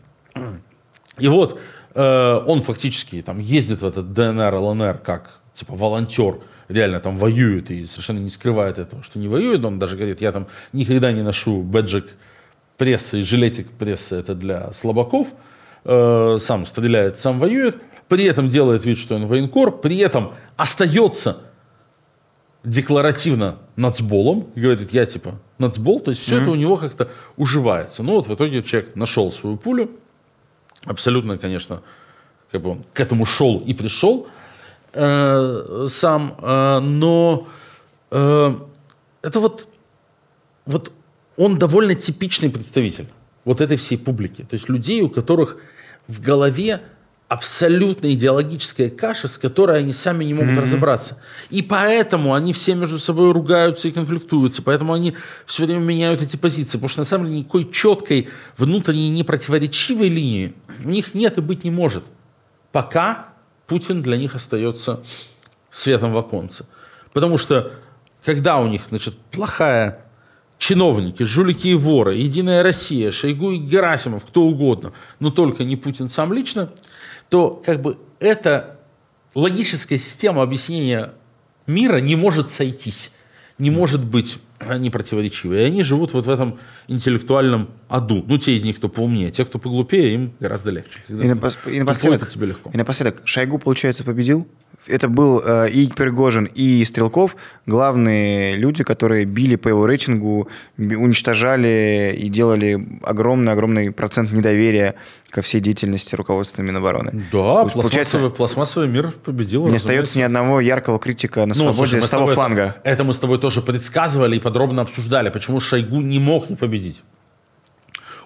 [SPEAKER 2] И вот э, он фактически там ездит в этот ДНР, ЛНР как типа волонтер, реально там воюет и совершенно не скрывает этого, что не воюет. Он даже говорит, я там никогда не ношу бэджик прессы и жилетик прессы, это для слабаков. Э, сам стреляет, сам воюет. При этом делает вид, что он военкор. При этом остается декларативно нацболом и говорит, я типа нацбол, то есть все mm-hmm. это у него как-то уживается. Ну вот в итоге человек нашел свою пулю, абсолютно, конечно, как бы он к этому шел и пришел э, сам, э, но э, это вот, вот он довольно типичный представитель вот этой всей публики, то есть людей, у которых в голове абсолютно идеологическая каша, с которой они сами не могут mm-hmm. разобраться. И поэтому они все между собой ругаются и конфликтуются. Поэтому они все время меняют эти позиции. Потому что на самом деле никакой четкой внутренней непротиворечивой линии у них нет и быть не может. Пока Путин для них остается светом в оконце. Потому что когда у них значит, плохая чиновники, жулики и воры, Единая Россия, Шойгу и Герасимов, кто угодно, но только не Путин сам лично – то как бы эта логическая система объяснения мира не может сойтись, не может быть не противоречивой. И они живут вот в этом интеллектуальном аду. Ну, те из них, кто поумнее. Те, кто поглупее, им гораздо легче.
[SPEAKER 1] Когда и, напос... и, напоследок, это тебе легко. и напоследок, Шойгу, получается, победил? Это был э, и Пригожин, и Стрелков, главные люди, которые били по его рейтингу, уничтожали и делали огромный-огромный процент недоверия ко всей деятельности руководства Минобороны.
[SPEAKER 2] Да, пластмассовый, пластмассовый мир победил.
[SPEAKER 1] Не остается ни одного яркого критика на ну, свободе слушай, с того фланга.
[SPEAKER 2] Это, это мы с тобой тоже предсказывали и подробно обсуждали, почему Шойгу не мог не победить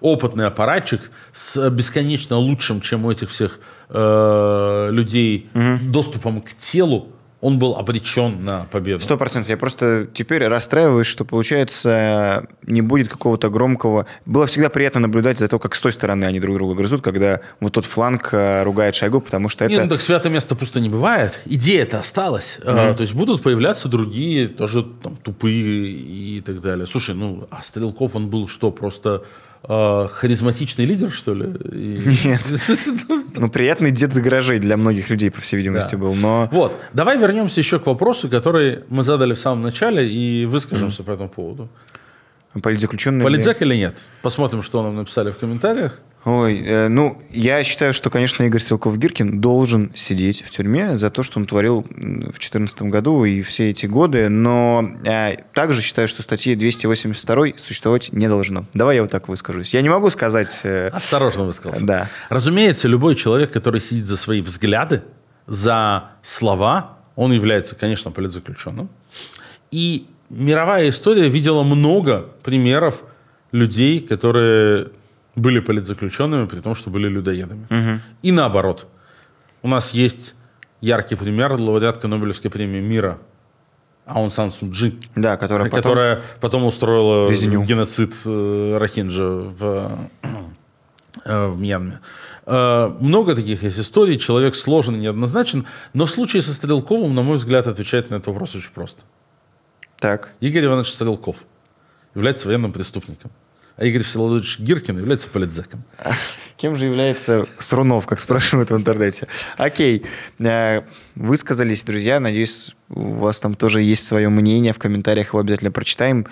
[SPEAKER 2] опытный аппаратчик с бесконечно лучшим, чем у этих всех э, людей, угу. доступом к телу, он был обречен на победу.
[SPEAKER 1] Сто процентов. Я просто теперь расстраиваюсь, что, получается, не будет какого-то громкого... Было всегда приятно наблюдать за то, как с той стороны они друг друга грызут, когда вот тот фланг э, ругает Шойгу, потому что это...
[SPEAKER 2] Не, ну так святое место пусто не бывает. Идея-то осталась. Mm-hmm. то есть будут появляться другие, тоже там, тупые и так далее. Слушай, ну, а Стрелков, он был что, просто э, харизматичный лидер, что ли?
[SPEAKER 1] И... Нет. Ну, приятный дед за гаражей для многих людей, по всей видимости, был. Но...
[SPEAKER 2] Вот, давай вернемся еще к вопросу, который мы задали в самом начале, и выскажемся по этому поводу.
[SPEAKER 1] Политзаключенный
[SPEAKER 2] Политзак или нет? Посмотрим, что нам написали в комментариях.
[SPEAKER 1] Ой, э, ну, я считаю, что, конечно, Игорь Стрелков-Гиркин должен сидеть в тюрьме за то, что он творил в 2014 году и все эти годы, но э, также считаю, что статьи 282 существовать не должно. Давай я вот так выскажусь. Я не могу сказать... Э,
[SPEAKER 2] Осторожно высказался.
[SPEAKER 1] Да.
[SPEAKER 2] Разумеется, любой человек, который сидит за свои взгляды, за слова, он является, конечно, политзаключенным. И мировая история видела много примеров людей, которые были политзаключенными, при том, что были людоедами.
[SPEAKER 1] Угу.
[SPEAKER 2] И наоборот. У нас есть яркий пример лауреатка Нобелевской премии мира Аун Сан Суджи,
[SPEAKER 1] да, которая,
[SPEAKER 2] потом, которая потом устроила
[SPEAKER 1] Резню.
[SPEAKER 2] геноцид э, Рахинджа в, э, в Мьянме. Э, много таких есть историй, человек сложен и неоднозначен, но в случае со Стрелковым, на мой взгляд, отвечать на этот вопрос очень просто.
[SPEAKER 1] Так.
[SPEAKER 2] Игорь Иванович Стрелков является военным преступником а Игорь Всеволодович Гиркин является политзеком.
[SPEAKER 1] Кем же является Срунов, как спрашивают в интернете? Окей. Э, высказались, друзья. Надеюсь, у вас там тоже есть свое мнение в комментариях. Его обязательно прочитаем.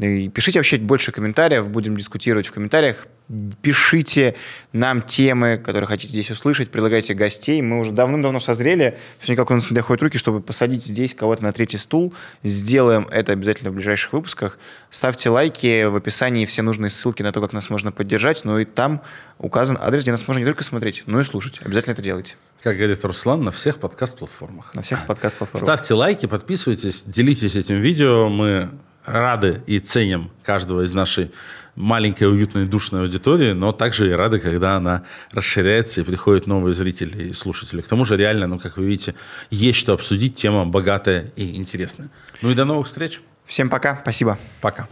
[SPEAKER 1] И пишите вообще больше комментариев. Будем дискутировать в комментариях. Пишите нам темы, которые хотите здесь услышать, предлагайте гостей. Мы уже давным-давно созрели, все никак у нас не доходят руки, чтобы посадить здесь кого-то на третий стул. Сделаем это обязательно в ближайших выпусках. Ставьте лайки, в описании все нужные ссылки на то, как нас можно поддержать, но и там указан адрес, где нас можно не только смотреть, но и слушать. Обязательно это делайте.
[SPEAKER 2] Как говорит Руслан, на всех подкаст-платформах.
[SPEAKER 1] На всех подкаст-платформах.
[SPEAKER 2] Ставьте лайки, подписывайтесь, делитесь этим видео. Мы рады и ценим каждого из нашей маленькой, уютной, душной аудитории, но также и рады, когда она расширяется и приходят новые зрители и слушатели. К тому же реально, ну, как вы видите, есть что обсудить, тема богатая и интересная. Ну и до новых встреч.
[SPEAKER 1] Всем пока, спасибо.
[SPEAKER 2] Пока.